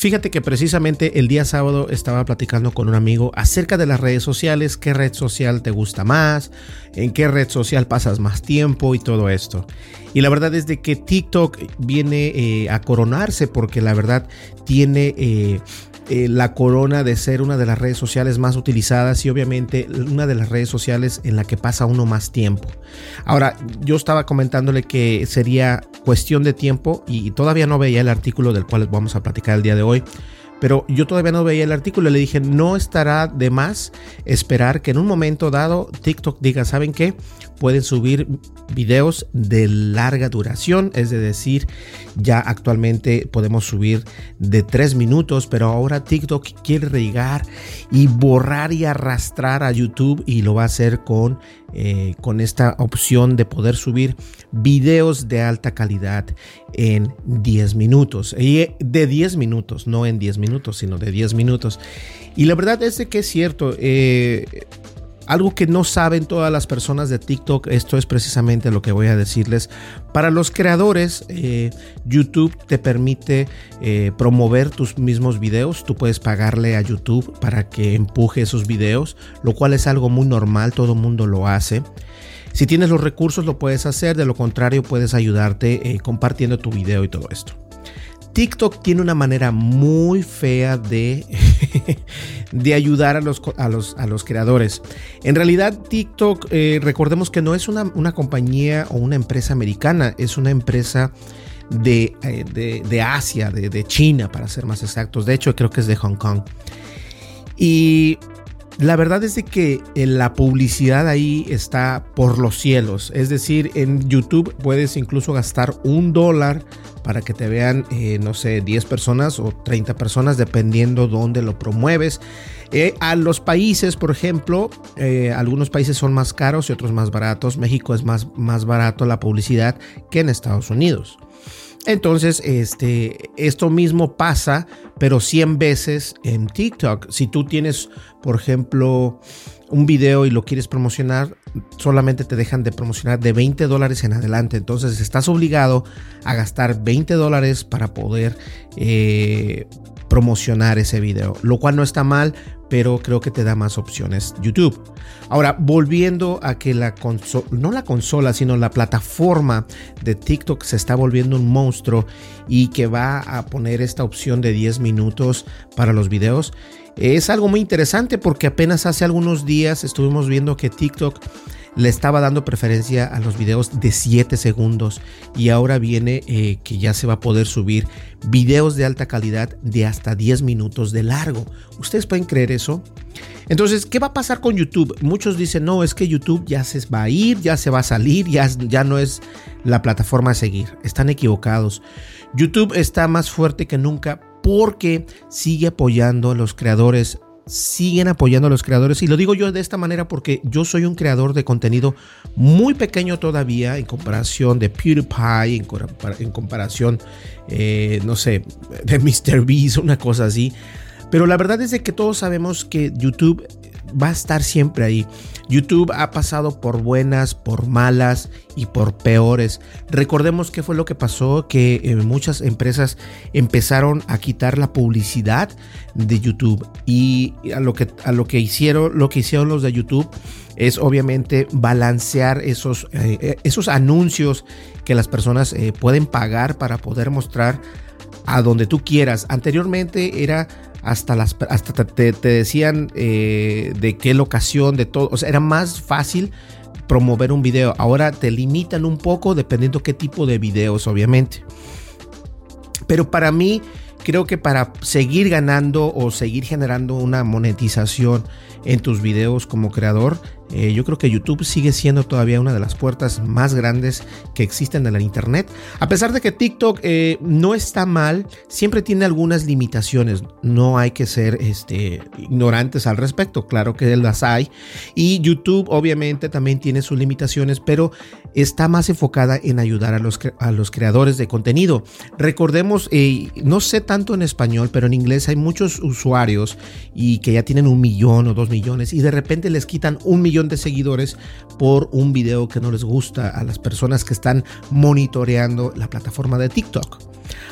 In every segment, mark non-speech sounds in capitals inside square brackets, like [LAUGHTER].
Fíjate que precisamente el día sábado estaba platicando con un amigo acerca de las redes sociales, qué red social te gusta más, en qué red social pasas más tiempo y todo esto. Y la verdad es de que TikTok viene eh, a coronarse porque la verdad tiene eh, eh, la corona de ser una de las redes sociales más utilizadas y obviamente una de las redes sociales en la que pasa uno más tiempo. Ahora, yo estaba comentándole que sería cuestión de tiempo y todavía no veía el artículo del cual vamos a platicar el día de hoy pero yo todavía no veía el artículo le dije, no estará de más esperar que en un momento dado TikTok diga, ¿saben qué? Pueden subir videos de larga duración, es decir, ya actualmente podemos subir de 3 minutos, pero ahora TikTok quiere llegar y borrar y arrastrar a YouTube y lo va a hacer con eh, con esta opción de poder subir videos de alta calidad en 10 minutos. Y de 10 minutos, no en 10 minutos, sino de 10 minutos. Y la verdad es que es cierto. Eh, algo que no saben todas las personas de TikTok, esto es precisamente lo que voy a decirles. Para los creadores, eh, YouTube te permite eh, promover tus mismos videos. Tú puedes pagarle a YouTube para que empuje esos videos, lo cual es algo muy normal, todo mundo lo hace. Si tienes los recursos lo puedes hacer, de lo contrario puedes ayudarte eh, compartiendo tu video y todo esto. TikTok tiene una manera muy fea de, [LAUGHS] de ayudar a los, a, los, a los, creadores. En realidad, TikTok, eh, recordemos que no es una, una, compañía o una empresa americana, es una empresa de, eh, de, Asia, de, de, China, para ser más exactos. De hecho, creo que es de Hong Kong. Y la verdad es de que eh, la publicidad ahí está por los cielos. Es decir, en YouTube puedes incluso gastar un dólar para que te vean, eh, no sé, 10 personas o 30 personas, dependiendo dónde lo promueves. Eh, a los países, por ejemplo, algunos países son más caros y otros más baratos. México es más, más barato la publicidad que en Estados Unidos. Entonces, este, esto mismo pasa, pero 100 veces en TikTok. Si tú tienes, por ejemplo, un video y lo quieres promocionar, solamente te dejan de promocionar de 20 dólares en adelante. Entonces, estás obligado a gastar 20 dólares para poder eh, promocionar ese video, lo cual no está mal, pero creo que te da más opciones YouTube. Ahora, volviendo a que la consola, no la consola, sino la plataforma de TikTok se está volviendo un monstruo y que va a poner esta opción de 10 minutos para los videos, es algo muy interesante porque apenas hace algunos días estuvimos viendo que TikTok le estaba dando preferencia a los videos de 7 segundos y ahora viene eh, que ya se va a poder subir videos de alta calidad de hasta 10 minutos de largo. ¿Ustedes pueden creer eso? Entonces, ¿qué va a pasar con YouTube? Muchos dicen, no, es que YouTube ya se va a ir, ya se va a salir, ya, ya no es la plataforma a seguir. Están equivocados. YouTube está más fuerte que nunca porque sigue apoyando a los creadores siguen apoyando a los creadores. Y lo digo yo de esta manera porque yo soy un creador de contenido muy pequeño todavía en comparación de PewDiePie, en, comparación, eh, no sé, de [LAUGHS] MrBeast, una cosa así. Pero la verdad es de que todos sabemos que YouTube va a estar siempre ahí. YouTube ha pasado por buenas, por malas y por peores. Recordemos qué fue lo que pasó, que eh, muchas empresas empezaron a quitar la publicidad de YouTube y a lo que, a lo que hicieron, lo que hicieron los de YouTube es obviamente balancear esos, eh, eh, esos anuncios que las personas pueden pagar para poder mostrar a donde tú quieras. Anteriormente era hasta las hasta te, decían eh, de qué locación, de todo. O sea, era más fácil promover un video. Ahora te limitan un poco dependiendo qué tipo de videos, obviamente. Pero para mí, creo que para seguir ganando o seguir generando una monetización en tus videos como creador, eh, yo creo que YouTube sigue siendo todavía una de las puertas más grandes que existen en la internet. A pesar de que TikTok eh, no está mal, siempre tiene algunas limitaciones. No hay que ser este, ignorantes al respecto. Claro que las hay. Y YouTube obviamente también tiene sus limitaciones, pero está más enfocada en ayudar a los, a los creadores de contenido. Recordemos, eh, no sé tanto en español, pero en inglés hay muchos usuarios y que ya tienen un millón o dos millones y de repente les quitan un millón de seguidores por un video que no les gusta a las personas que están monitoreando la plataforma de TikTok.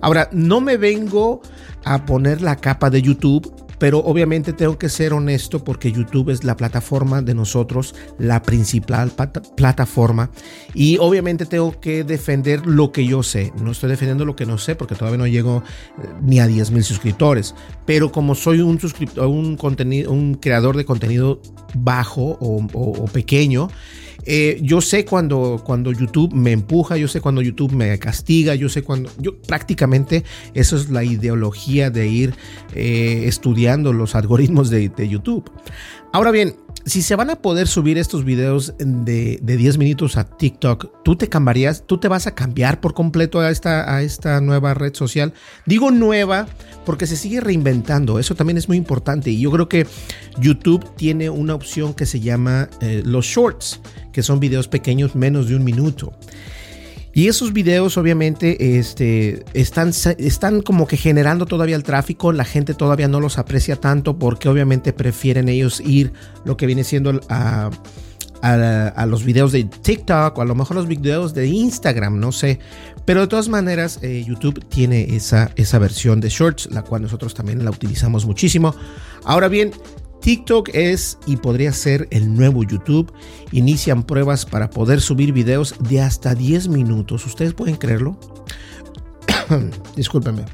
Ahora, no me vengo a poner la capa de YouTube pero obviamente tengo que ser honesto porque YouTube es la plataforma de nosotros, la principal plataforma. Y obviamente tengo que defender lo que yo sé. No estoy defendiendo lo que no sé porque todavía no llego eh, ni a 10 mil suscriptores. Pero como soy un un, contenido, un creador de contenido bajo o pequeño, eh, yo sé cuando, cuando YouTube me empuja, yo sé cuando YouTube me castiga, yo sé cuando... Prácticamente eso es la ideología de ir eh, estudiando los algoritmos de YouTube. Ahora bien, si se van a poder subir estos videos de, de, 10 minutos a TikTok, ¿tú te cambiarías? ¿Tú te vas a cambiar por completo a esta, a esta nueva red social? Digo nueva porque se sigue reinventando. Eso también es muy importante. Y yo creo que YouTube tiene una opción que se llama eh, los shorts, que son videos pequeños menos de un minuto. Y esos videos obviamente este, están, están como que generando todavía el tráfico, la gente todavía no los aprecia tanto porque obviamente prefieren ellos ir lo que viene siendo a, a, los videos de TikTok o a lo mejor los videos de Instagram, no sé. Pero de todas maneras eh, YouTube tiene esa, esa versión de Shorts, la cual nosotros también la utilizamos muchísimo. Ahora bien, TikTok es y podría ser el nuevo YouTube. Inician pruebas para poder subir videos de hasta 10 minutos. ¿Ustedes pueden creerlo? [COUGHS] Discúlpenme.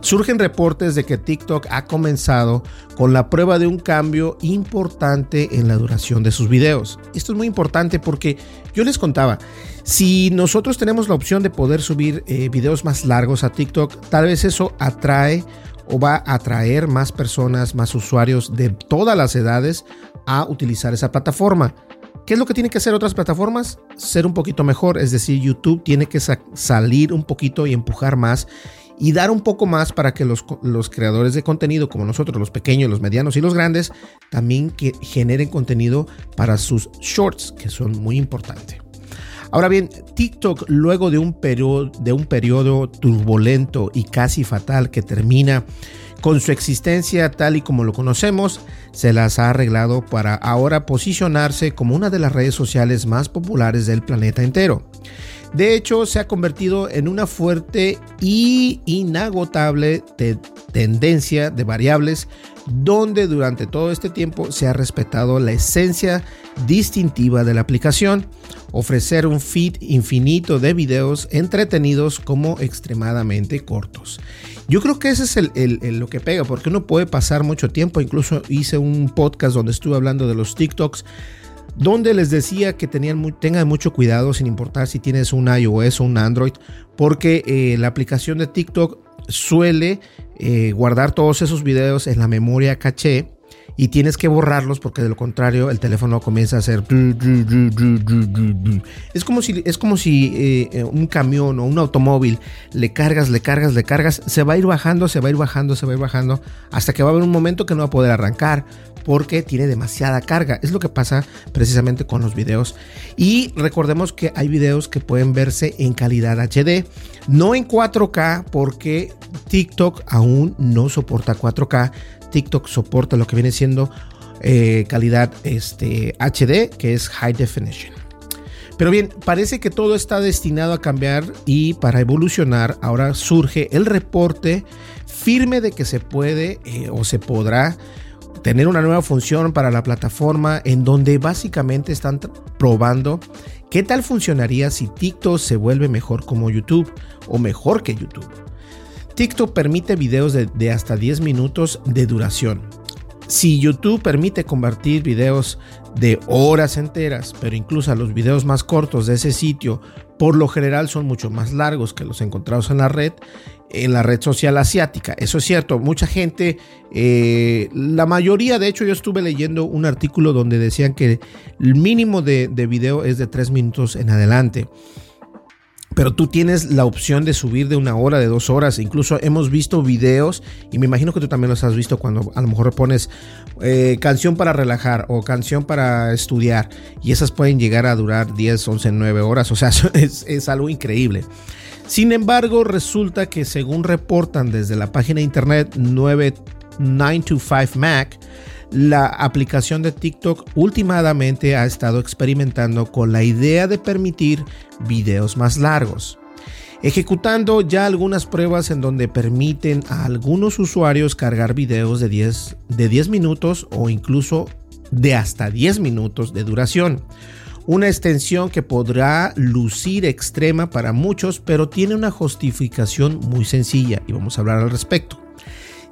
Surgen reportes de que TikTok ha comenzado con la prueba de un cambio importante en la duración de sus videos. Esto es muy importante porque yo les contaba, si nosotros tenemos la opción de poder subir eh, videos más largos a TikTok, tal vez eso atrae o va a atraer más personas, más usuarios de todas las edades a utilizar esa plataforma. ¿Qué es lo que tienen que hacer otras plataformas? Ser un poquito mejor, es decir, YouTube tiene que salir un poquito y empujar más y dar un poco más para que los, los, creadores de contenido como nosotros, los pequeños, los medianos y los grandes, también que generen contenido para sus shorts, que son muy importantes. Ahora bien, TikTok, luego de un, periodo, turbulento y casi fatal que termina con su existencia tal y como lo conocemos, se las ha arreglado para ahora posicionarse como una de las redes sociales más populares del planeta entero. De hecho, se ha convertido en una fuerte y inagotable tendencia de variables donde durante todo este tiempo se ha respetado la esencia distintiva de la aplicación, ofrecer un feed infinito de videos entretenidos como extremadamente cortos. Yo creo que ese es lo que pega, porque uno puede pasar mucho tiempo, incluso hice un podcast donde estuve hablando de los TikToks, donde les decía que tenían tengan mucho cuidado sin importar si tienes un iOS o un Android, porque eh, la aplicación de TikTok suele eh, guardar todos esos videos en la memoria caché y tienes que borrarlos porque de lo contrario el teléfono comienza a hacer es como si es como si eh, eh, un camión o un automóvil le cargas le cargas le cargas se va a ir bajando se va a ir bajando se va a ir bajando hasta que va a haber un momento que no va a poder arrancar porque tiene demasiada carga. Es lo que pasa precisamente con los videos. Y recordemos que hay videos que pueden verse en calidad HD no en 4K porque TikTok aún no soporta 4K TikTok soporta lo que viene siendo eh, calidad este, HD, que es High Definition. Pero bien, parece que todo está destinado a cambiar y para evolucionar ahora surge el reporte firme de que se puede eh, o se podrá tener una nueva función para la plataforma en donde básicamente están probando qué tal funcionaría si TikTok se vuelve mejor como YouTube o mejor que YouTube. TikTok permite videos de, hasta 10 minutos de duración. Si YouTube permite convertir videos de horas enteras, pero incluso los videos más cortos de ese sitio por lo general son mucho más largos que los encontrados en la red, en la red social asiática. Eso es cierto, mucha gente, eh, la mayoría, de hecho yo estuve leyendo un artículo donde decían que el mínimo de, de video es de 3 minutos en adelante pero tú tienes la opción de subir de una hora, de dos horas. Incluso hemos visto videos, y me imagino que tú también los has visto cuando a lo mejor pones eh, canción para relajar o canción para estudiar, y esas pueden llegar a durar 10, 11, 9 horas. O sea, [LAUGHS] es, es algo increíble. Sin embargo, resulta que según reportan desde la página de internet 9925 Mac, la aplicación de TikTok últimamente ha estado experimentando con la idea de permitir videos más largos, ejecutando ya algunas pruebas en donde permiten a algunos usuarios cargar videos de 10, de 10 minutos o incluso de hasta 10 minutos de duración. Una extensión que podrá lucir extrema para muchos, pero tiene una justificación muy sencilla y vamos a hablar al respecto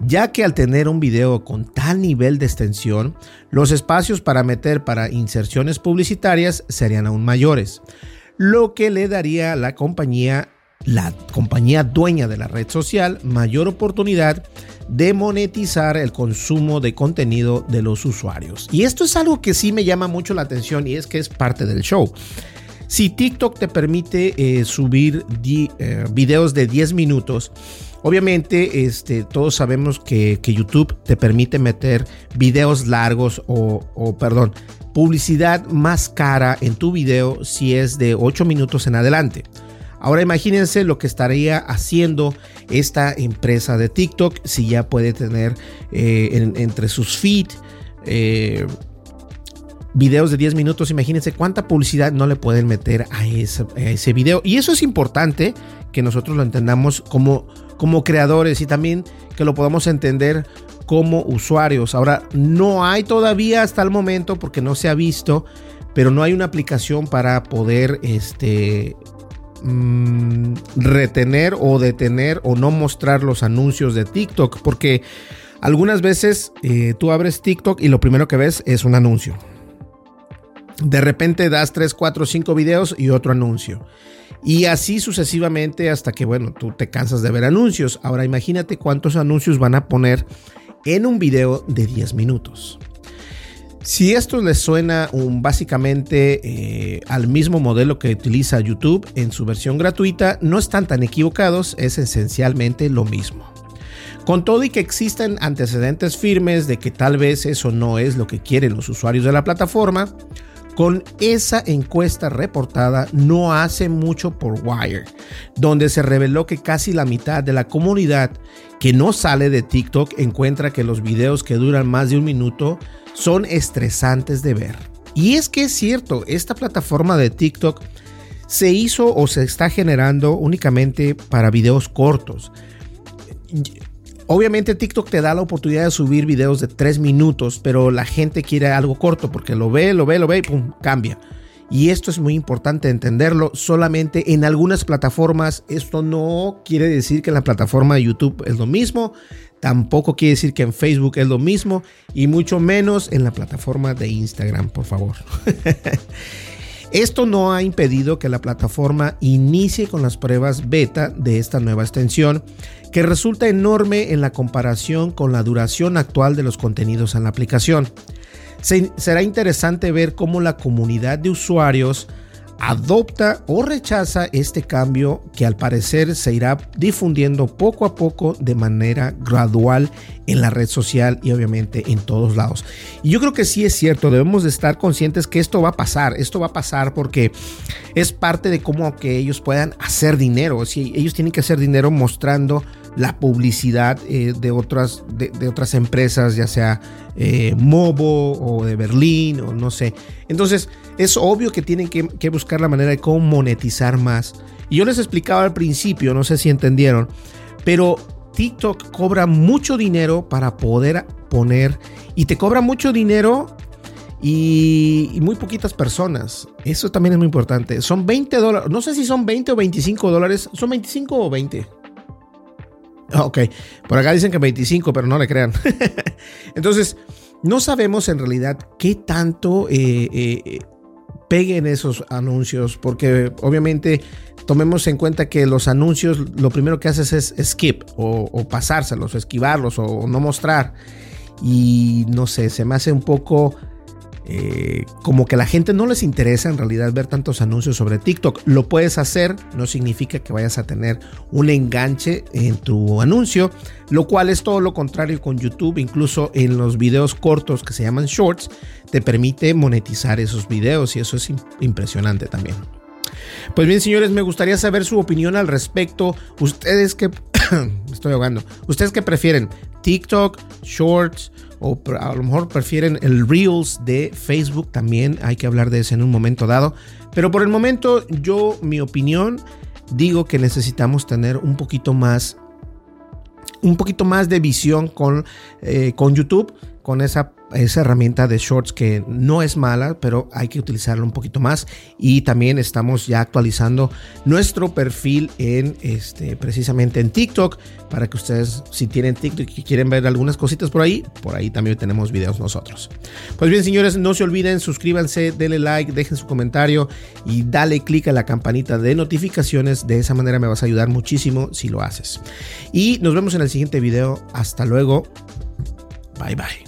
ya que al tener un video con tal nivel de extensión, los espacios para meter para inserciones publicitarias serían aún mayores, lo que le daría a la compañía, la compañía dueña de la red social, mayor oportunidad de monetizar el consumo de contenido de los usuarios. Y esto es algo que sí me llama mucho la atención y es que es parte del show. Si TikTok te permite eh, subir eh, videos de 10 minutos, Obviamente, este, todos sabemos que, YouTube te permite meter videos largos o, perdón, publicidad más cara en tu video si es de 8 minutos en adelante. Ahora imagínense lo que estaría haciendo esta empresa de TikTok si ya puede tener eh, entre sus feeds eh, videos de 10 minutos. Imagínense cuánta publicidad no le pueden meter a a ese video. Y eso es importante que nosotros lo entendamos como como creadores y también que lo podamos entender como usuarios. Ahora, no hay todavía hasta el momento porque no se ha visto, pero no hay una aplicación para poder este, mm, retener o detener o no mostrar los anuncios de TikTok porque algunas veces eh, tú abres TikTok y lo primero que ves es un anuncio. De repente das 3, 4, 5 videos y otro anuncio. Y así sucesivamente hasta que, bueno, tú te cansas de ver anuncios. Ahora imagínate cuántos anuncios van a poner en un video de 10 minutos. Si esto les suena un, básicamente eh, al mismo modelo que utiliza YouTube en su versión gratuita, no están tan equivocados, es esencialmente lo mismo. Con todo y que existen antecedentes firmes de que tal vez eso no es lo que quieren los usuarios de la plataforma, con esa encuesta reportada no hace mucho por Wire, donde se reveló que casi la mitad de la comunidad que no sale de TikTok encuentra que los videos que duran más de un minuto son estresantes de ver. Y es que es cierto, esta plataforma de TikTok se hizo o se está generando únicamente para videos cortos. Obviamente TikTok te da la oportunidad de subir videos de 3 minutos, pero la gente quiere algo corto porque lo ve, lo ve, lo ve y pum, cambia. Y esto es muy importante entenderlo. Solamente en algunas plataformas, esto no quiere decir que en la plataforma de YouTube es lo mismo, tampoco quiere decir que en Facebook es lo mismo, y mucho menos en la plataforma de Instagram, por favor. [LAUGHS] Esto no ha impedido que la plataforma inicie con las pruebas beta de esta nueva extensión, que resulta enorme en la comparación con la duración actual de los contenidos en la aplicación. será interesante ver cómo la comunidad de usuarios adopta o rechaza este cambio que al parecer se irá difundiendo poco a poco de manera gradual en la red social y obviamente en todos lados. Y yo creo que sí es cierto, debemos de estar conscientes que esto va a pasar, esto va a pasar porque es parte de cómo que ellos puedan hacer dinero, si ellos tienen que hacer dinero mostrando la publicidad eh, de, otras, de, otras empresas, ya sea eh, Mobo o de Berlín o no sé. Entonces es obvio que tienen que, que buscar la manera de cómo monetizar más. Y yo les explicaba al principio, no sé si entendieron, pero TikTok cobra mucho dinero para poder poner y te cobra mucho dinero y, muy poquitas personas. Eso también es muy importante. Son 20 dólares. No sé si son 20 o 25 dólares. ¿Son 25 o 20? Ah, ok, por acá dicen que 25, pero no le crean. [LAUGHS] Entonces, no sabemos en realidad qué tanto eh, eh, peguen esos anuncios, porque obviamente tomemos en cuenta que los anuncios lo primero que haces es skip o, o pasárselos, o esquivarlos o no mostrar. Y no sé, se me hace un poco eh, como que a la gente no les interesa en realidad ver tantos anuncios sobre TikTok. Lo puedes hacer, no significa que vayas a tener un enganche en tu anuncio, lo cual es todo lo contrario con YouTube. Incluso en los videos cortos que se llaman shorts, te permite monetizar esos videos y eso es impresionante también. Pues bien, señores, me gustaría saber su opinión al respecto. Ustedes que... [COUGHS] estoy ahogando. ¿Ustedes qué prefieren? TikTok, Shorts o a lo mejor prefieren el Reels de Facebook, también hay que hablar de eso en un momento dado. Pero por el momento yo, mi opinión, digo que necesitamos tener un poquito más, un poquito más de visión con, eh, con YouTube, con esa esa herramienta de shorts que no es mala, pero hay que utilizarla un poquito más. Y también estamos ya actualizando nuestro perfil en este, precisamente en TikTok, para que ustedes, si tienen TikTok y quieren ver algunas cositas por ahí, por ahí también tenemos videos nosotros. Pues bien, señores, no se olviden, suscríbanse, denle like, dejen su comentario y dale click a la campanita de notificaciones. De esa manera me vas a ayudar muchísimo si lo haces. Y nos vemos en el siguiente video. Hasta luego. Bye bye.